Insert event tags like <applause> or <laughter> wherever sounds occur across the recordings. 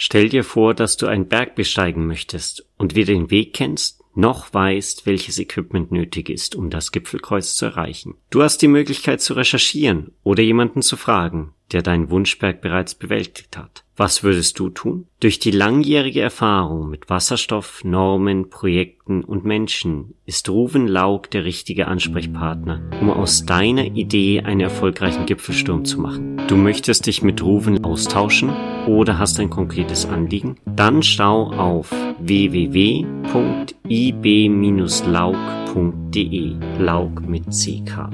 Stell dir vor, dass du einen Berg besteigen möchtest und weder den Weg kennst, noch weißt, welches Equipment nötig ist, um das Gipfelkreuz zu erreichen. Du hast die Möglichkeit zu recherchieren oder jemanden zu fragen, der deinen Wunschberg bereits bewältigt hat. Was würdest du tun? Durch die langjährige Erfahrung mit Wasserstoff, Normen, Projekten und Menschen ist Ruven Laug der richtige Ansprechpartner, um aus deiner Idee einen erfolgreichen Gipfelsturm zu machen. Du möchtest dich mit Ruven austauschen oder hast ein konkretes Anliegen? Dann schau auf www.ib-laug.de Laug mit CK.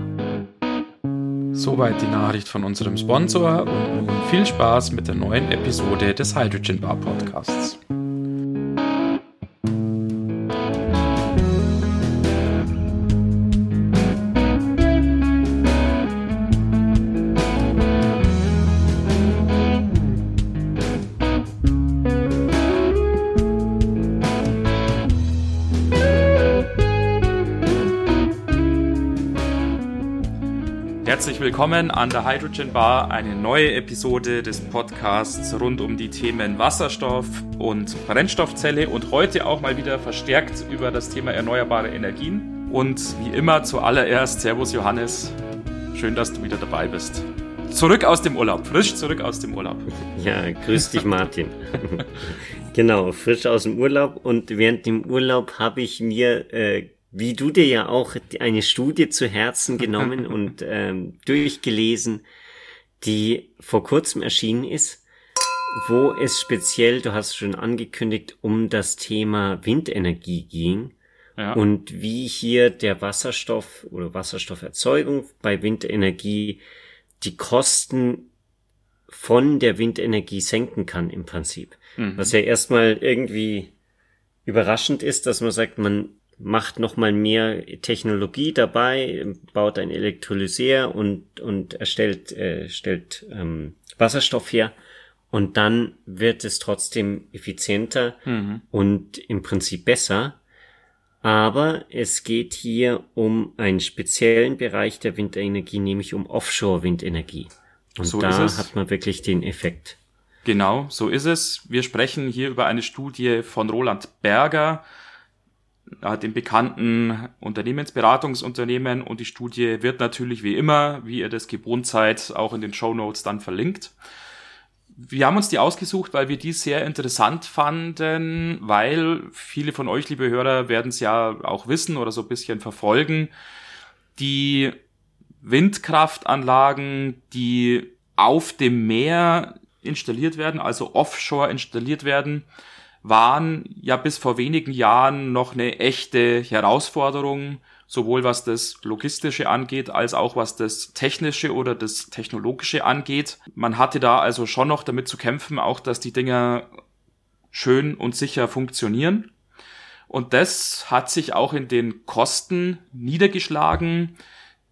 Soweit die Nachricht von unserem Sponsor und nun viel Spaß mit der neuen Episode des Hydrogen Bar Podcasts. Willkommen an der Hydrogen Bar, eine neue Episode des Podcasts rund um die Themen Wasserstoff und Brennstoffzelle und heute auch mal wieder verstärkt über das Thema erneuerbare Energien. Und wie immer zuallererst, Servus Johannes, schön, dass du wieder dabei bist. Zurück aus dem Urlaub, frisch zurück aus dem Urlaub. Ja, grüß dich Martin. <laughs> genau, frisch aus dem Urlaub und während dem Urlaub habe ich mir äh, wie du dir ja auch eine Studie zu Herzen genommen <laughs> und ähm, durchgelesen, die vor kurzem erschienen ist, wo es speziell, du hast schon angekündigt, um das Thema Windenergie ging ja. und wie hier der Wasserstoff oder Wasserstofferzeugung bei Windenergie die Kosten von der Windenergie senken kann im Prinzip. Mhm. Was ja erstmal irgendwie überraschend ist, dass man sagt, man macht noch mal mehr Technologie dabei, baut ein Elektrolyseur und und erstellt äh, stellt ähm, Wasserstoff her und dann wird es trotzdem effizienter mhm. und im Prinzip besser. Aber es geht hier um einen speziellen Bereich der Windenergie, nämlich um Offshore-Windenergie. Und so da hat man wirklich den Effekt. Genau, so ist es. Wir sprechen hier über eine Studie von Roland Berger, dem bekannten Unternehmensberatungsunternehmen und die Studie wird natürlich wie immer, wie ihr das gewohnt seid, auch in den Show Notes dann verlinkt. Wir haben uns die ausgesucht, weil wir die sehr interessant fanden, weil viele von euch, liebe Hörer, werden es ja auch wissen oder so ein bisschen verfolgen. Die Windkraftanlagen, die auf dem Meer installiert werden, also offshore installiert werden, waren ja bis vor wenigen Jahren noch eine echte Herausforderung, sowohl was das Logistische angeht, als auch was das Technische oder das Technologische angeht. Man hatte da also schon noch damit zu kämpfen, auch dass die Dinger schön und sicher funktionieren. Und das hat sich auch in den Kosten niedergeschlagen.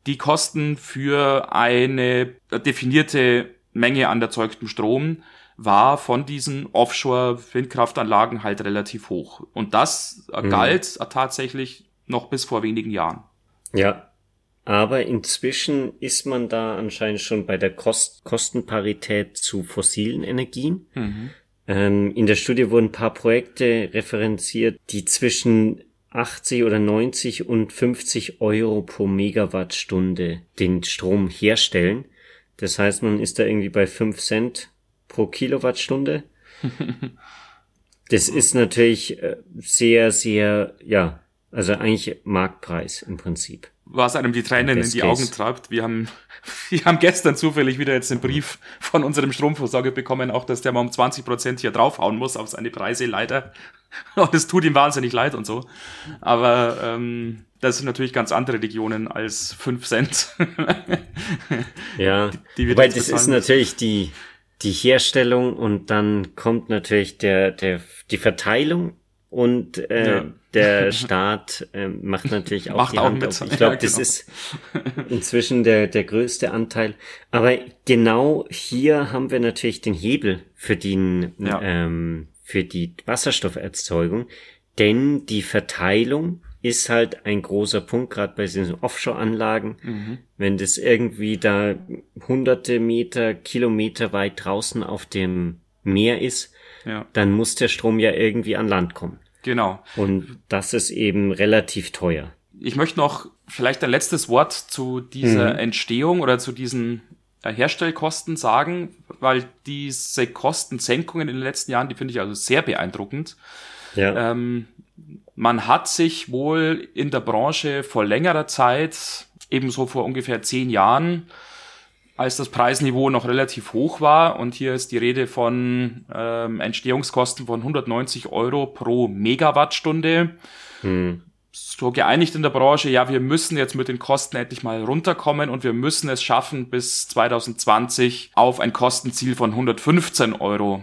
Die Kosten für eine definierte Menge an erzeugtem Strom war von diesen Offshore-Windkraftanlagen halt relativ hoch. Und das mhm. galt tatsächlich noch bis vor wenigen Jahren. Ja. Aber inzwischen ist man da anscheinend schon bei der Kost Kostenparität zu fossilen Energien. Mhm. Ähm, in der Studie wurden ein paar Projekte referenziert, die zwischen 80 oder 90 und 50 Euro pro Megawattstunde den Strom herstellen. Das heißt, man ist da irgendwie bei 5 Cent pro Kilowattstunde. das ist natürlich äh, sehr, sehr, ja, also eigentlich Marktpreis im Prinzip. Was einem die Tränen in die case. Augen treibt. Wir haben, <laughs> wir haben gestern zufällig wieder jetzt einen Brief von unserem Stromversorger bekommen, auch dass der mal um 20 Prozent hier draufhauen muss auf seine Preise, leider. <laughs> Und es tut ihm wahnsinnig leid und so. Aber ähm, das sind natürlich ganz andere Regionen als 5 Cent. <laughs> ja, die, die wobei das ist natürlich die, die Herstellung und dann kommt natürlich der, der, die Verteilung und äh, ja. der Staat äh, macht natürlich auch macht die auch Hand mit. auf. Ich glaube, ja, das genau. ist inzwischen der, der größte Anteil. Aber genau hier haben wir natürlich den Hebel für, den, ja. ähm, für die Wasserstofferzeugung, denn die Verteilung ist halt ein großer Punkt, gerade bei diesen Offshore-Anlagen. Mhm. Wenn das irgendwie da hunderte Meter, Kilometer weit draußen auf dem Meer ist, ja. dann muss der Strom ja irgendwie an Land kommen. Genau. Und das ist eben relativ teuer. Ich möchte noch vielleicht ein letztes Wort zu dieser mhm. Entstehung oder zu diesen äh, Herstellkosten sagen, weil diese Kostensenkungen in den letzten Jahren, die finde ich also sehr beeindruckend. Ja. Ähm, man hat sich wohl in der Branche vor längerer Zeit, ebenso vor ungefähr zehn Jahren, als das Preisniveau noch relativ hoch war, und hier ist die Rede von ähm, Entstehungskosten von 190 Euro pro Megawattstunde, hm so geeinigt in der Branche, ja, wir müssen jetzt mit den Kosten endlich mal runterkommen und wir müssen es schaffen, bis 2020 auf ein Kostenziel von 115 Euro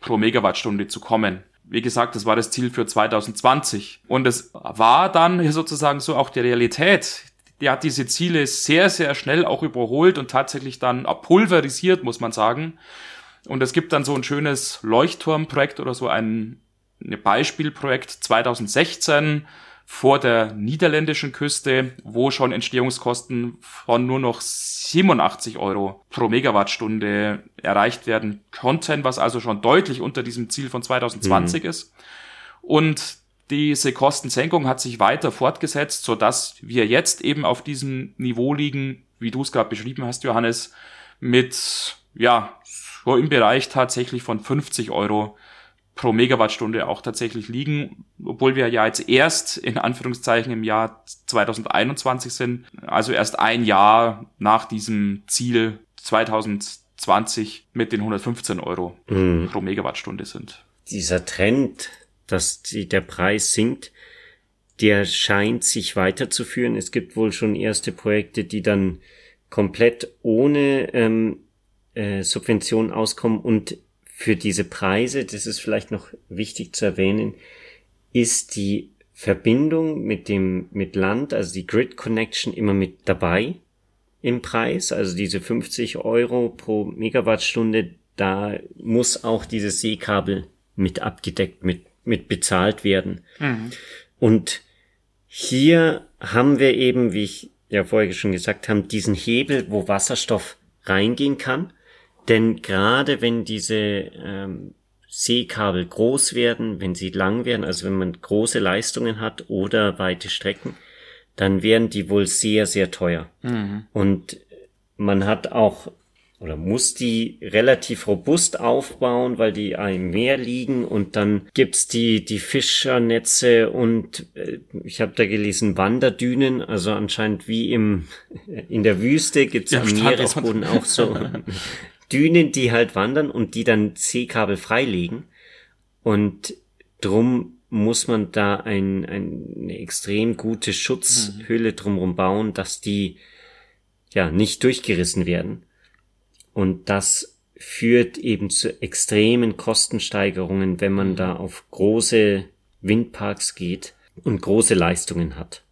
pro Megawattstunde zu kommen. Wie gesagt, das war das Ziel für 2020. Und es war dann sozusagen so auch die Realität. Die hat diese Ziele sehr, sehr schnell auch überholt und tatsächlich dann pulverisiert, muss man sagen. Und es gibt dann so ein schönes Leuchtturmprojekt oder so ein, ein Beispielprojekt 2016 vor der niederländischen Küste, wo schon Entstehungskosten von nur noch 87 Euro pro Megawattstunde erreicht werden konnten, was also schon deutlich unter diesem Ziel von 2020 mhm. ist. Und diese Kostensenkung hat sich weiter fortgesetzt, so dass wir jetzt eben auf diesem Niveau liegen, wie du es gerade beschrieben hast, Johannes, mit, ja, so im Bereich tatsächlich von 50 Euro pro Megawattstunde auch tatsächlich liegen, obwohl wir ja jetzt erst in Anführungszeichen im Jahr 2021 sind, also erst ein Jahr nach diesem Ziel 2020 mit den 115 Euro mhm. pro Megawattstunde sind. Dieser Trend, dass die, der Preis sinkt, der scheint sich weiterzuführen. Es gibt wohl schon erste Projekte, die dann komplett ohne ähm, äh, Subvention auskommen und für diese Preise, das ist vielleicht noch wichtig zu erwähnen, ist die Verbindung mit dem, mit Land, also die Grid Connection immer mit dabei im Preis, also diese 50 Euro pro Megawattstunde, da muss auch dieses Seekabel mit abgedeckt, mit, mit bezahlt werden. Mhm. Und hier haben wir eben, wie ich ja vorher schon gesagt habe, diesen Hebel, wo Wasserstoff reingehen kann. Denn gerade wenn diese ähm, Seekabel groß werden, wenn sie lang werden, also wenn man große Leistungen hat oder weite Strecken, dann werden die wohl sehr, sehr teuer. Mhm. Und man hat auch oder muss die relativ robust aufbauen, weil die im Meer liegen und dann gibt's die die Fischernetze und äh, ich habe da gelesen Wanderdünen, also anscheinend wie im <laughs> in der Wüste gibt's ja, am Meeresboden auch so <laughs> <laughs> Dünen, die halt wandern und die dann Seekabel freilegen. Und drum muss man da ein, ein, eine extrem gute Schutzhülle mhm. drumherum bauen, dass die ja nicht durchgerissen werden. Und das führt eben zu extremen Kostensteigerungen, wenn man mhm. da auf große Windparks geht und große Leistungen hat.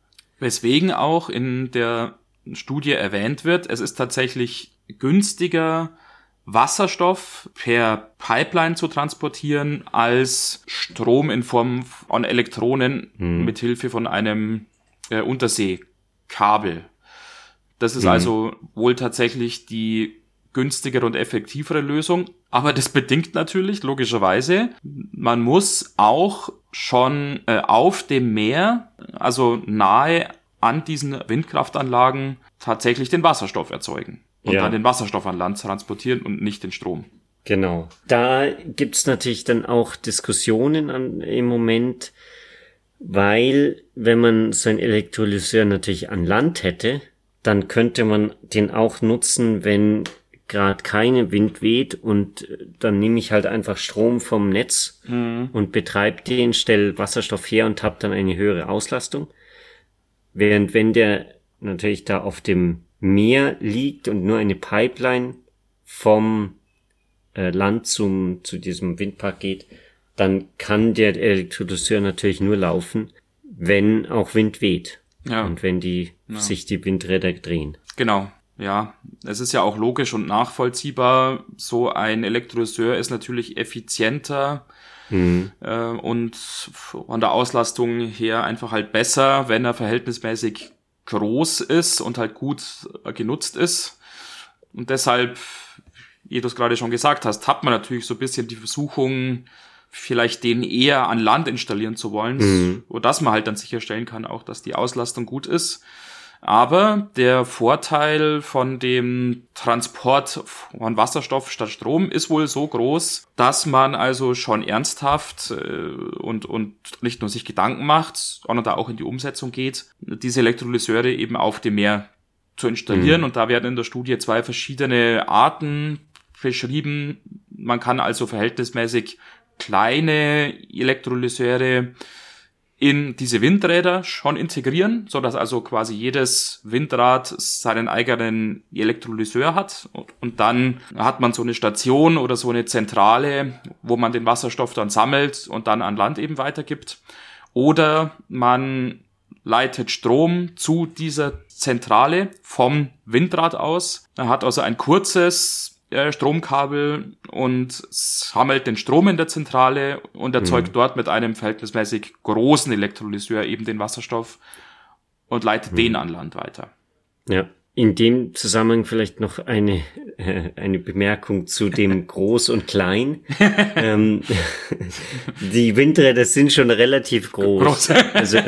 Weswegen auch in der Studie erwähnt wird, es ist tatsächlich günstiger, Wasserstoff per Pipeline zu transportieren als Strom in Form von Elektronen mhm. mit Hilfe von einem äh, Unterseekabel. Das ist mhm. also wohl tatsächlich die günstigere und effektivere Lösung. Aber das bedingt natürlich logischerweise, man muss auch schon äh, auf dem Meer, also nahe an diesen Windkraftanlagen, tatsächlich den Wasserstoff erzeugen und ja. dann den Wasserstoff an Land transportieren und nicht den Strom. Genau. Da gibt's natürlich dann auch Diskussionen an, im Moment, weil wenn man so ein Elektrolyseur natürlich an Land hätte, dann könnte man den auch nutzen, wenn gerade keine Wind weht und dann nehme ich halt einfach Strom vom Netz mhm. und betreibe den, stelle Wasserstoff her und habe dann eine höhere Auslastung. Während wenn der natürlich da auf dem Meer liegt und nur eine Pipeline vom äh, Land zum, zu diesem Windpark geht, dann kann der Elektrolyseur natürlich nur laufen, wenn auch Wind weht. Ja. Und wenn die, ja. sich die Windräder drehen. Genau. Ja, es ist ja auch logisch und nachvollziehbar. So ein Elektrolyseur ist natürlich effizienter mhm. äh, und von der Auslastung her einfach halt besser, wenn er verhältnismäßig groß ist und halt gut äh, genutzt ist. Und deshalb, wie du es gerade schon gesagt hast, hat man natürlich so ein bisschen die Versuchung, vielleicht den eher an Land installieren zu wollen, mhm. so dass man halt dann sicherstellen kann auch, dass die Auslastung gut ist. Aber der Vorteil von dem Transport von Wasserstoff statt Strom ist wohl so groß, dass man also schon ernsthaft äh, und, und nicht nur sich Gedanken macht, sondern da auch in die Umsetzung geht, diese Elektrolyseure eben auf dem Meer zu installieren. Mhm. Und da werden in der Studie zwei verschiedene Arten beschrieben. Man kann also verhältnismäßig kleine Elektrolyseure in diese Windräder schon integrieren, so dass also quasi jedes Windrad seinen eigenen Elektrolyseur hat und dann hat man so eine Station oder so eine Zentrale, wo man den Wasserstoff dann sammelt und dann an Land eben weitergibt. Oder man leitet Strom zu dieser Zentrale vom Windrad aus. Er hat also ein kurzes äh, Stromkabel und sammelt den Strom in der Zentrale und erzeugt mhm. dort mit einem verhältnismäßig großen Elektrolyseur eben den Wasserstoff und leitet mhm. den an Land weiter. Ja. In dem Zusammenhang vielleicht noch eine, äh, <laughs> eine Bemerkung zu dem <laughs> Groß und Klein. <laughs> ähm, die Windräder sind schon relativ groß. groß. also,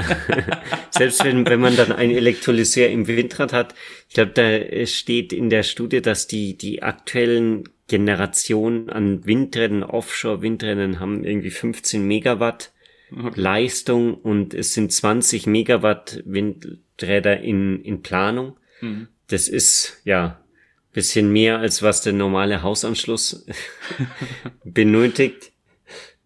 selbst wenn, wenn man dann ein Elektrolyseur im Windrad hat, ich glaube, da steht in der Studie, dass die, die aktuellen Generationen an Windrädern, Offshore-Windrädern haben irgendwie 15 Megawatt okay. Leistung und es sind 20 Megawatt Windräder in, in Planung. Das ist ja bisschen mehr als was der normale Hausanschluss <laughs> benötigt.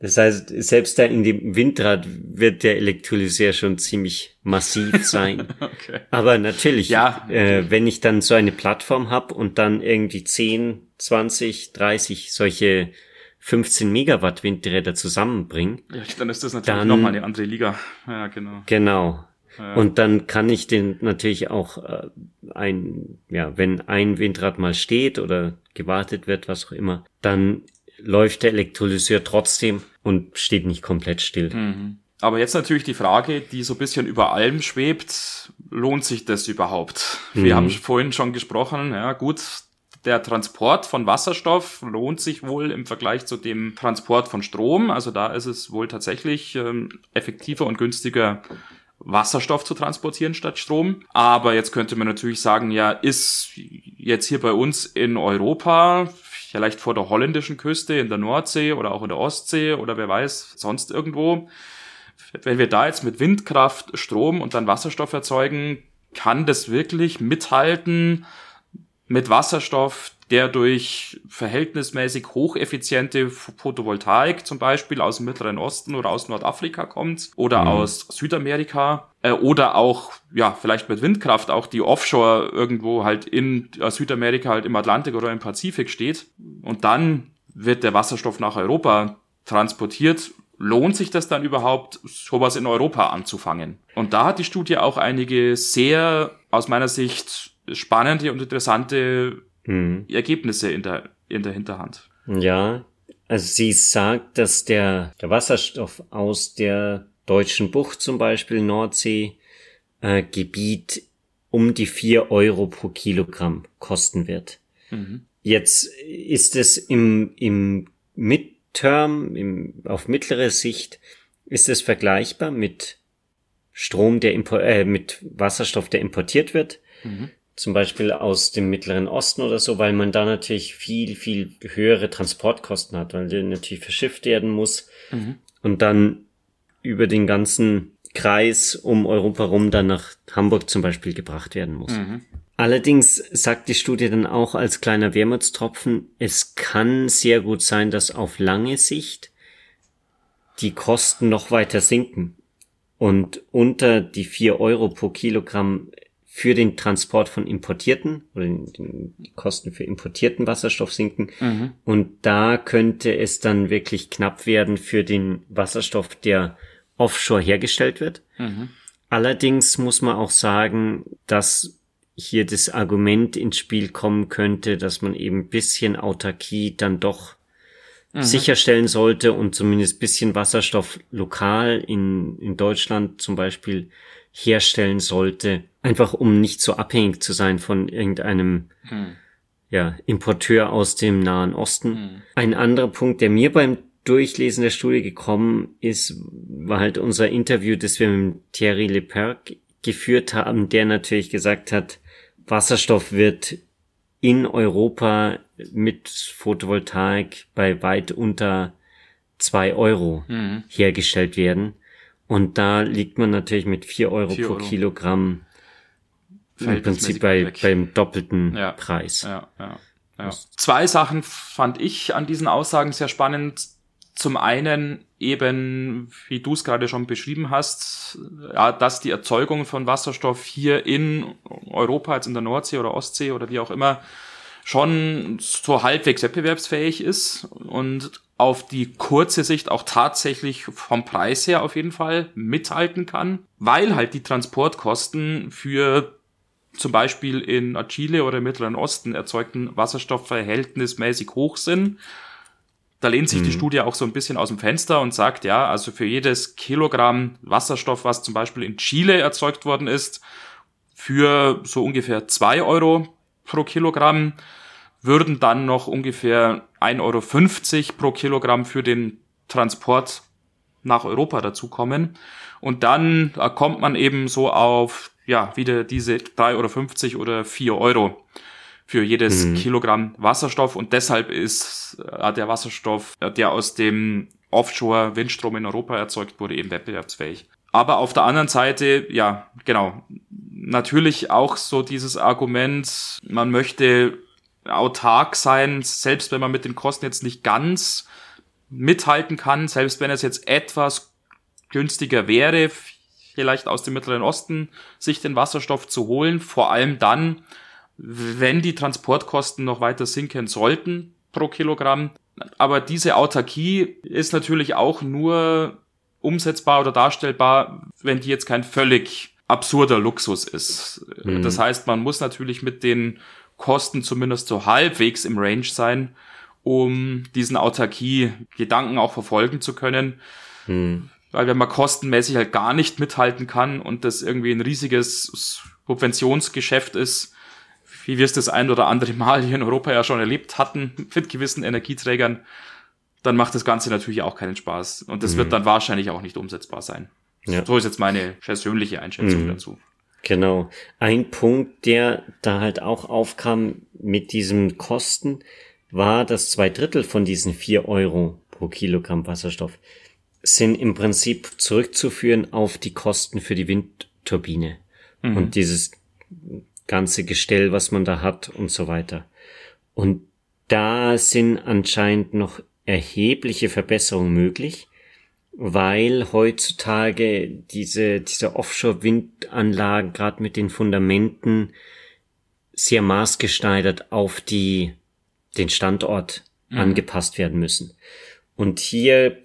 Das heißt, selbst da in dem Windrad wird der Elektrolyseur schon ziemlich massiv sein. <laughs> okay. Aber natürlich, ja, äh, wenn ich dann so eine Plattform habe und dann irgendwie 10, 20, 30 solche 15 Megawatt Windräder zusammenbringe. Ja, dann ist das natürlich nochmal eine andere Liga. Ja, genau. Genau. Und dann kann ich den natürlich auch äh, ein, ja, wenn ein Windrad mal steht oder gewartet wird, was auch immer, dann läuft der Elektrolyseur trotzdem und steht nicht komplett still. Mhm. Aber jetzt natürlich die Frage, die so ein bisschen über allem schwebt, lohnt sich das überhaupt? Mhm. Wir haben vorhin schon gesprochen, ja gut, der Transport von Wasserstoff lohnt sich wohl im Vergleich zu dem Transport von Strom. Also da ist es wohl tatsächlich ähm, effektiver und günstiger, Wasserstoff zu transportieren statt Strom. Aber jetzt könnte man natürlich sagen, ja, ist jetzt hier bei uns in Europa, vielleicht vor der holländischen Küste, in der Nordsee oder auch in der Ostsee oder wer weiß, sonst irgendwo, wenn wir da jetzt mit Windkraft Strom und dann Wasserstoff erzeugen, kann das wirklich mithalten mit Wasserstoff, der durch verhältnismäßig hocheffiziente Photovoltaik zum Beispiel aus dem Mittleren Osten oder aus Nordafrika kommt oder mhm. aus Südamerika äh, oder auch, ja, vielleicht mit Windkraft auch die Offshore irgendwo halt in äh, Südamerika halt im Atlantik oder im Pazifik steht und dann wird der Wasserstoff nach Europa transportiert, lohnt sich das dann überhaupt, sowas in Europa anzufangen? Und da hat die Studie auch einige sehr, aus meiner Sicht, spannende und interessante mhm. Ergebnisse in der, in der Hinterhand. Ja, also sie sagt, dass der, der Wasserstoff aus der deutschen Bucht zum Beispiel, Nordsee, äh, Gebiet um die vier Euro pro Kilogramm kosten wird. Mhm. Jetzt ist es im, im Midterm, im, auf mittlere Sicht, ist es vergleichbar mit Strom, der äh, mit Wasserstoff, der importiert wird. Mhm zum Beispiel aus dem Mittleren Osten oder so, weil man da natürlich viel, viel höhere Transportkosten hat, weil der natürlich verschifft werden muss mhm. und dann über den ganzen Kreis um Europa rum dann nach Hamburg zum Beispiel gebracht werden muss. Mhm. Allerdings sagt die Studie dann auch als kleiner Wermutstropfen, es kann sehr gut sein, dass auf lange Sicht die Kosten noch weiter sinken und unter die vier Euro pro Kilogramm für den Transport von importierten oder die Kosten für importierten Wasserstoff sinken. Mhm. Und da könnte es dann wirklich knapp werden für den Wasserstoff, der offshore hergestellt wird. Mhm. Allerdings muss man auch sagen, dass hier das Argument ins Spiel kommen könnte, dass man eben bisschen Autarkie dann doch mhm. sicherstellen sollte und zumindest bisschen Wasserstoff lokal in, in Deutschland zum Beispiel herstellen sollte, einfach um nicht so abhängig zu sein von irgendeinem hm. ja, Importeur aus dem Nahen Osten. Hm. Ein anderer Punkt, der mir beim Durchlesen der Studie gekommen ist, war halt unser Interview, das wir mit Thierry Leperc geführt haben, der natürlich gesagt hat, Wasserstoff wird in Europa mit Photovoltaik bei weit unter zwei Euro mhm. hergestellt werden. Und da liegt man natürlich mit vier Euro 4 pro Euro. Kilogramm im Prinzip bei, beim doppelten ja. Preis. Ja, ja, ja. Zwei Sachen fand ich an diesen Aussagen sehr spannend. Zum einen eben, wie du es gerade schon beschrieben hast, ja, dass die Erzeugung von Wasserstoff hier in Europa, jetzt in der Nordsee oder Ostsee oder wie auch immer, schon so halbwegs wettbewerbsfähig ist und auf die kurze Sicht auch tatsächlich vom Preis her auf jeden Fall mithalten kann, weil halt die Transportkosten für zum Beispiel in Chile oder im Mittleren Osten erzeugten Wasserstoff verhältnismäßig hoch sind da lehnt sich mhm. die Studie auch so ein bisschen aus dem Fenster und sagt, ja, also für jedes Kilogramm Wasserstoff, was zum Beispiel in Chile erzeugt worden ist, für so ungefähr zwei Euro pro Kilogramm würden dann noch ungefähr 1,50 Euro pro Kilogramm für den Transport nach Europa dazukommen. Und dann kommt man eben so auf, ja, wieder diese 3,50 Euro oder 4 Euro für jedes mhm. Kilogramm Wasserstoff und deshalb ist äh, der Wasserstoff, äh, der aus dem Offshore-Windstrom in Europa erzeugt wurde, eben wettbewerbsfähig. Aber auf der anderen Seite, ja, genau, natürlich auch so dieses Argument, man möchte autark sein, selbst wenn man mit den Kosten jetzt nicht ganz mithalten kann, selbst wenn es jetzt etwas günstiger wäre, vielleicht aus dem Mittleren Osten sich den Wasserstoff zu holen, vor allem dann, wenn die Transportkosten noch weiter sinken sollten pro Kilogramm. Aber diese Autarkie ist natürlich auch nur umsetzbar oder darstellbar, wenn die jetzt kein völlig absurder Luxus ist. Mhm. Das heißt, man muss natürlich mit den Kosten zumindest so halbwegs im Range sein, um diesen Autarkie-Gedanken auch verfolgen zu können. Mhm. Weil wenn man kostenmäßig halt gar nicht mithalten kann und das irgendwie ein riesiges Subventionsgeschäft ist, wie wir es das ein oder andere Mal hier in Europa ja schon erlebt hatten, mit gewissen Energieträgern, dann macht das Ganze natürlich auch keinen Spaß. Und das mhm. wird dann wahrscheinlich auch nicht umsetzbar sein. Ja. So ist jetzt meine persönliche Einschätzung mhm. dazu. Genau. Ein Punkt, der da halt auch aufkam mit diesem Kosten, war, dass zwei Drittel von diesen vier Euro pro Kilogramm Wasserstoff sind im Prinzip zurückzuführen auf die Kosten für die Windturbine. Mhm. Und dieses ganze Gestell, was man da hat und so weiter. Und da sind anscheinend noch erhebliche Verbesserungen möglich, weil heutzutage diese, diese Offshore-Windanlagen gerade mit den Fundamenten sehr maßgeschneidert auf die, den Standort mhm. angepasst werden müssen. Und hier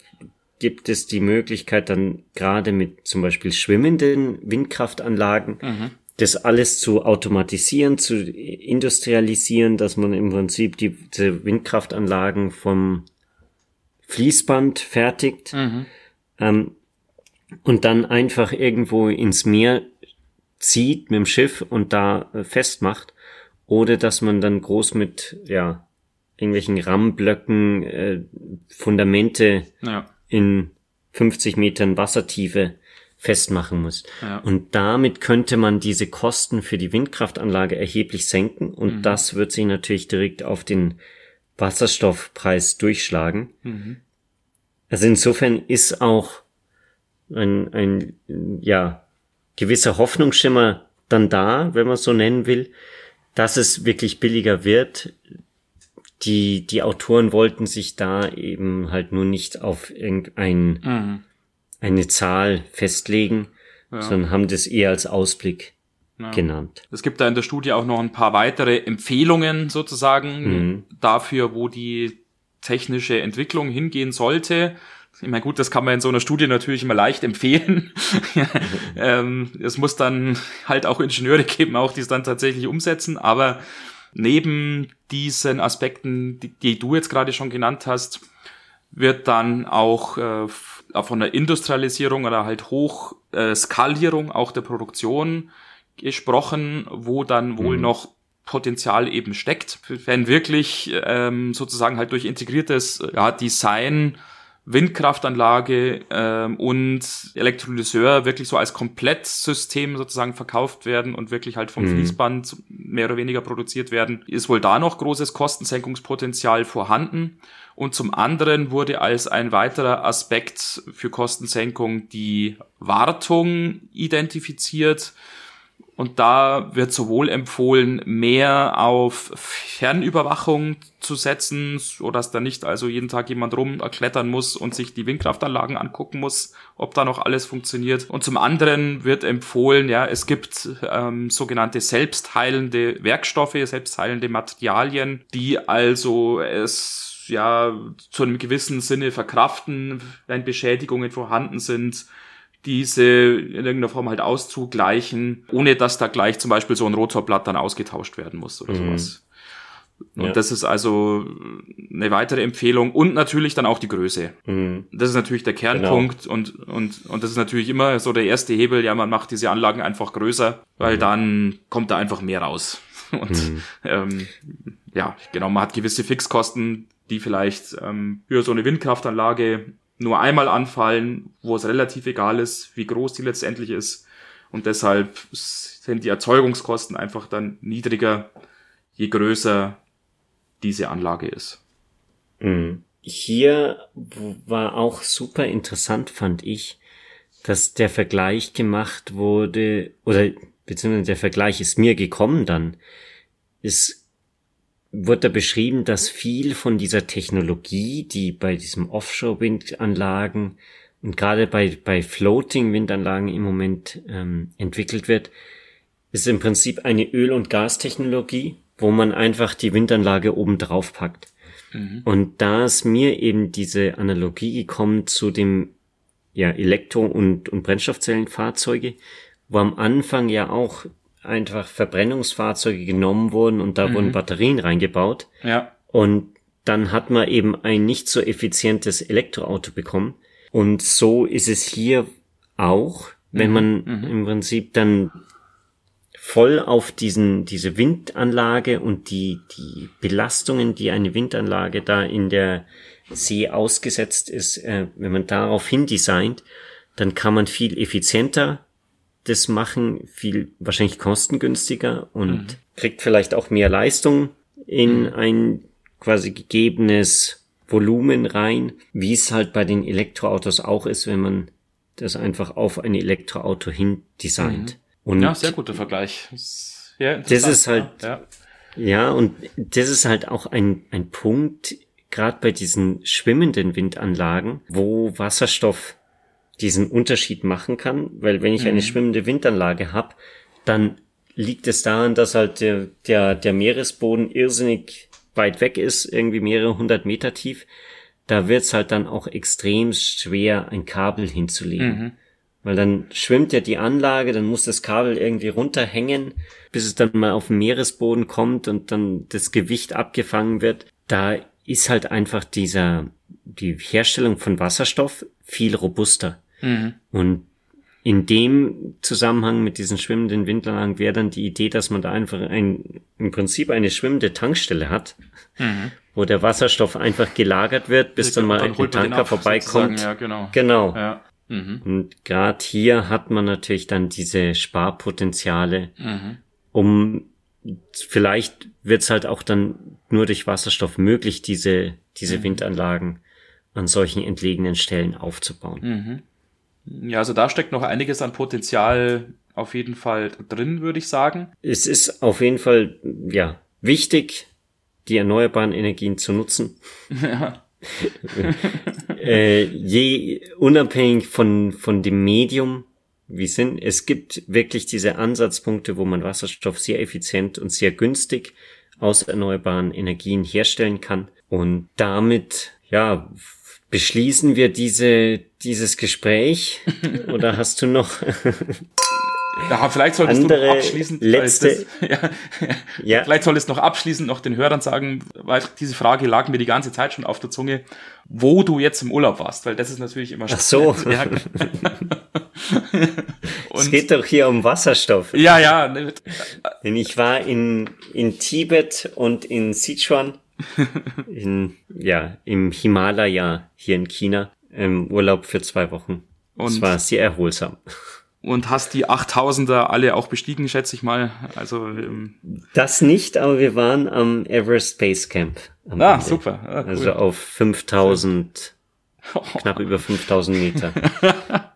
gibt es die Möglichkeit dann gerade mit zum Beispiel schwimmenden Windkraftanlagen mhm das alles zu automatisieren, zu industrialisieren, dass man im Prinzip die, die Windkraftanlagen vom Fließband fertigt mhm. ähm, und dann einfach irgendwo ins Meer zieht mit dem Schiff und da äh, festmacht, oder dass man dann groß mit ja irgendwelchen Rammblöcken äh, Fundamente ja. In 50 Metern Wassertiefe festmachen muss. Ja. Und damit könnte man diese Kosten für die Windkraftanlage erheblich senken und mhm. das wird sich natürlich direkt auf den Wasserstoffpreis durchschlagen. Mhm. Also insofern ist auch ein, ein ja, gewisser Hoffnungsschimmer dann da, wenn man es so nennen will, dass es wirklich billiger wird. Die, die Autoren wollten sich da eben halt nur nicht auf irgendein mhm eine Zahl festlegen, ja. sondern haben das eher als Ausblick ja. genannt. Es gibt da in der Studie auch noch ein paar weitere Empfehlungen sozusagen mhm. dafür, wo die technische Entwicklung hingehen sollte. Ich meine, gut, das kann man in so einer Studie natürlich immer leicht empfehlen. <laughs> <laughs> ähm, es muss dann halt auch Ingenieure geben, auch die es dann tatsächlich umsetzen. Aber neben diesen Aspekten, die, die du jetzt gerade schon genannt hast, wird dann auch äh, von der Industrialisierung oder halt Hochskalierung äh, auch der Produktion gesprochen, wo dann wohl mhm. noch Potenzial eben steckt, wenn wirklich ähm, sozusagen halt durch integriertes ja, Design Windkraftanlage ähm, und Elektrolyseur wirklich so als Komplettsystem sozusagen verkauft werden und wirklich halt vom mhm. Fließband mehr oder weniger produziert werden, ist wohl da noch großes Kostensenkungspotenzial vorhanden. Und zum anderen wurde als ein weiterer Aspekt für Kostensenkung die Wartung identifiziert. Und da wird sowohl empfohlen, mehr auf Fernüberwachung zu setzen, so dass da nicht also jeden Tag jemand rumklettern muss und sich die Windkraftanlagen angucken muss, ob da noch alles funktioniert. Und zum anderen wird empfohlen, ja, es gibt ähm, sogenannte selbstheilende Werkstoffe, selbstheilende Materialien, die also es ja zu einem gewissen Sinne verkraften, wenn Beschädigungen vorhanden sind, diese in irgendeiner Form halt auszugleichen, ohne dass da gleich zum Beispiel so ein Rotorblatt dann ausgetauscht werden muss oder mhm. sowas. Und ja. das ist also eine weitere Empfehlung und natürlich dann auch die Größe. Mhm. Das ist natürlich der Kernpunkt genau. und, und, und das ist natürlich immer so der erste Hebel, ja, man macht diese Anlagen einfach größer, weil mhm. dann kommt da einfach mehr raus. <laughs> Und mhm. ähm, ja, genau, man hat gewisse Fixkosten, die vielleicht ähm, für so eine Windkraftanlage nur einmal anfallen, wo es relativ egal ist, wie groß die letztendlich ist. Und deshalb sind die Erzeugungskosten einfach dann niedriger, je größer diese Anlage ist. Mhm. Hier war auch super interessant, fand ich, dass der Vergleich gemacht wurde, oder beziehungsweise der Vergleich ist mir gekommen dann, ist wird da beschrieben, dass viel von dieser Technologie, die bei diesem Offshore-Windanlagen und gerade bei, bei Floating-Windanlagen im Moment ähm, entwickelt wird, ist im Prinzip eine Öl- und Gastechnologie, wo man einfach die Windanlage oben drauf packt. Mhm. Und da ist mir eben diese Analogie gekommen zu dem ja, Elektro- und, und Brennstoffzellenfahrzeuge, wo am Anfang ja auch einfach Verbrennungsfahrzeuge genommen wurden und da mhm. wurden Batterien reingebaut. Ja. Und dann hat man eben ein nicht so effizientes Elektroauto bekommen. Und so ist es hier auch, wenn mhm. man mhm. im Prinzip dann voll auf diesen, diese Windanlage und die, die Belastungen, die eine Windanlage da in der See ausgesetzt ist, äh, wenn man darauf hin designt, dann kann man viel effizienter das machen, viel wahrscheinlich kostengünstiger und mhm. kriegt vielleicht auch mehr Leistung in mhm. ein quasi gegebenes Volumen rein, wie es halt bei den Elektroautos auch ist, wenn man das einfach auf ein Elektroauto hin designt. Mhm. Und ja, sehr guter Vergleich. Das ist, das ist halt, ja. ja, und das ist halt auch ein, ein Punkt, gerade bei diesen schwimmenden Windanlagen, wo Wasserstoff diesen Unterschied machen kann, weil wenn ich eine mhm. schwimmende Windanlage habe, dann liegt es daran, dass halt der, der, der Meeresboden irrsinnig weit weg ist, irgendwie mehrere hundert Meter tief. Da wird's halt dann auch extrem schwer, ein Kabel hinzulegen. Mhm. Weil dann schwimmt ja die Anlage, dann muss das Kabel irgendwie runterhängen, bis es dann mal auf den Meeresboden kommt und dann das Gewicht abgefangen wird. Da ist halt einfach dieser, die Herstellung von Wasserstoff viel robuster. Mhm. Und in dem Zusammenhang mit diesen schwimmenden Windanlagen wäre dann die Idee, dass man da einfach ein, im Prinzip eine schwimmende Tankstelle hat, mhm. wo der Wasserstoff einfach gelagert wird, bis ja, dann mal dann ein Tanker ab, vorbeikommt. Ja, genau. Genau. Ja. Mhm. Und gerade hier hat man natürlich dann diese Sparpotenziale, mhm. um vielleicht wird's halt auch dann nur durch Wasserstoff möglich, diese, diese mhm. Windanlagen an solchen entlegenen Stellen aufzubauen. Mhm. Ja, also da steckt noch einiges an Potenzial auf jeden Fall drin, würde ich sagen. Es ist auf jeden Fall, ja, wichtig, die erneuerbaren Energien zu nutzen. <laughs> Ja. <laughs> äh, je unabhängig von, von dem Medium, wie sind, es gibt wirklich diese Ansatzpunkte, wo man Wasserstoff sehr effizient und sehr günstig aus erneuerbaren Energien herstellen kann. Und damit, ja, beschließen wir diese, dieses Gespräch? <laughs> Oder hast du noch? <laughs> Ja, vielleicht solltest Andere du noch abschließend, letzte, das, <laughs> ja, ja. <laughs> vielleicht solltest noch abschließend noch den Hörern sagen, weil diese Frage lag mir die ganze Zeit schon auf der Zunge, wo du jetzt im Urlaub warst, weil das ist natürlich immer Ach so. Ja. <laughs> es geht doch hier um Wasserstoff. Ja, ja. Ich war in, in Tibet und in Sichuan in, ja, im Himalaya hier in China im Urlaub für zwei Wochen. Und es war sehr erholsam. Und hast die 8000er alle auch bestiegen, schätze ich mal. Also ähm das nicht, aber wir waren am Everest Base Camp. ah, Ende. super. Ah, cool. Also auf 5000, oh. knapp über 5000 Meter. <laughs>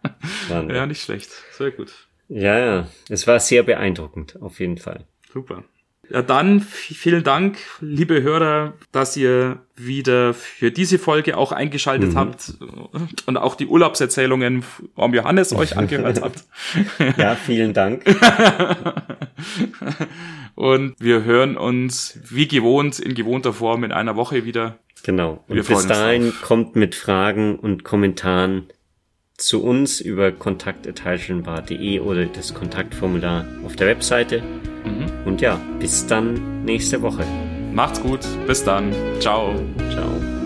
ja, nicht schlecht. Sehr gut. Ja, ja. Es war sehr beeindruckend, auf jeden Fall. Super. Ja, dann vielen Dank, liebe Hörer, dass ihr wieder für diese Folge auch eingeschaltet mhm. habt und auch die Urlaubserzählungen vom Johannes euch <laughs> angehört habt. Ja, vielen Dank. <laughs> und wir hören uns wie gewohnt in gewohnter Form in einer Woche wieder. Genau. Und wir bis dahin kommt mit Fragen und Kommentaren zu uns über kontakt.heilschenbar.de oder das Kontaktformular auf der Webseite. Mhm. Und ja, bis dann nächste Woche. Macht's gut. Bis dann. Ciao. Ciao.